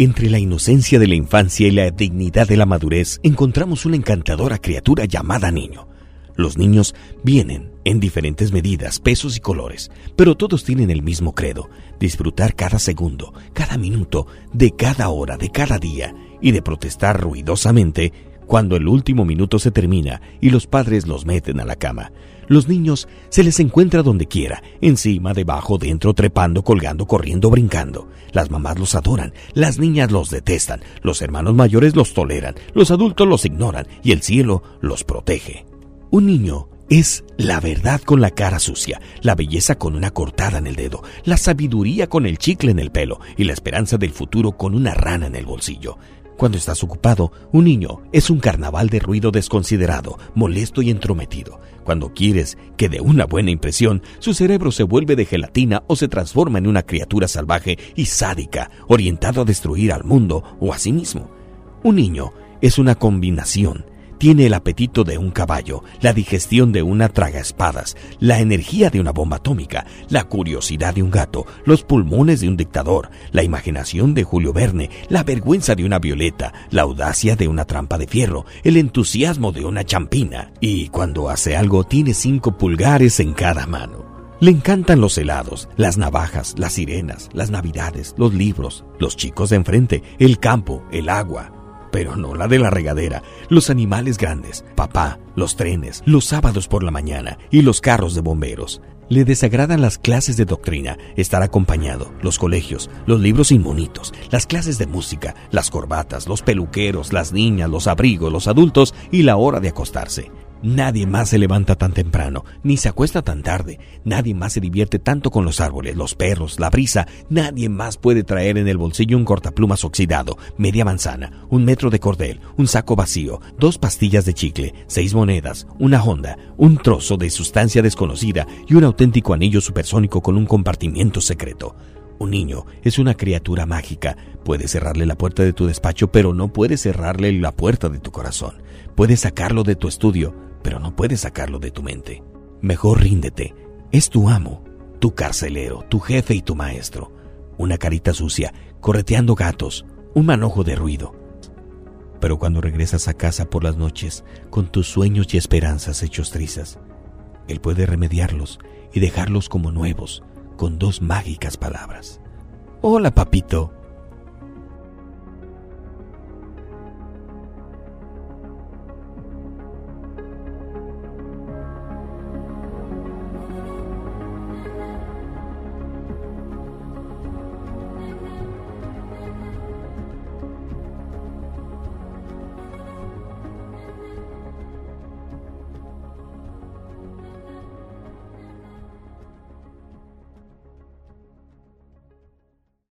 Entre la inocencia de la infancia y la dignidad de la madurez encontramos una encantadora criatura llamada niño. Los niños vienen en diferentes medidas, pesos y colores, pero todos tienen el mismo credo, disfrutar cada segundo, cada minuto, de cada hora, de cada día, y de protestar ruidosamente cuando el último minuto se termina y los padres los meten a la cama. Los niños se les encuentra donde quiera, encima, debajo, dentro, trepando, colgando, corriendo, brincando. Las mamás los adoran, las niñas los detestan, los hermanos mayores los toleran, los adultos los ignoran y el cielo los protege. Un niño es la verdad con la cara sucia, la belleza con una cortada en el dedo, la sabiduría con el chicle en el pelo y la esperanza del futuro con una rana en el bolsillo. Cuando estás ocupado, un niño es un carnaval de ruido desconsiderado, molesto y entrometido. Cuando quieres que dé una buena impresión, su cerebro se vuelve de gelatina o se transforma en una criatura salvaje y sádica, orientado a destruir al mundo o a sí mismo. Un niño es una combinación tiene el apetito de un caballo, la digestión de una traga espadas, la energía de una bomba atómica, la curiosidad de un gato, los pulmones de un dictador, la imaginación de Julio Verne, la vergüenza de una violeta, la audacia de una trampa de fierro, el entusiasmo de una champina. Y cuando hace algo tiene cinco pulgares en cada mano. Le encantan los helados, las navajas, las sirenas, las navidades, los libros, los chicos de enfrente, el campo, el agua, pero no la de la regadera, los animales grandes, papá, los trenes, los sábados por la mañana y los carros de bomberos. Le desagradan las clases de doctrina, estar acompañado, los colegios, los libros inmonitos, las clases de música, las corbatas, los peluqueros, las niñas, los abrigos, los adultos y la hora de acostarse. Nadie más se levanta tan temprano, ni se acuesta tan tarde. Nadie más se divierte tanto con los árboles, los perros, la brisa. Nadie más puede traer en el bolsillo un cortaplumas oxidado, media manzana, un metro de cordel, un saco vacío, dos pastillas de chicle, seis monedas, una honda, un trozo de sustancia desconocida y un auténtico anillo supersónico con un compartimiento secreto. Un niño es una criatura mágica. Puedes cerrarle la puerta de tu despacho, pero no puedes cerrarle la puerta de tu corazón. Puedes sacarlo de tu estudio, pero no puedes sacarlo de tu mente. Mejor ríndete. Es tu amo, tu carcelero, tu jefe y tu maestro. Una carita sucia, correteando gatos, un manojo de ruido. Pero cuando regresas a casa por las noches, con tus sueños y esperanzas hechos trizas, Él puede remediarlos y dejarlos como nuevos, con dos mágicas palabras. Hola, papito.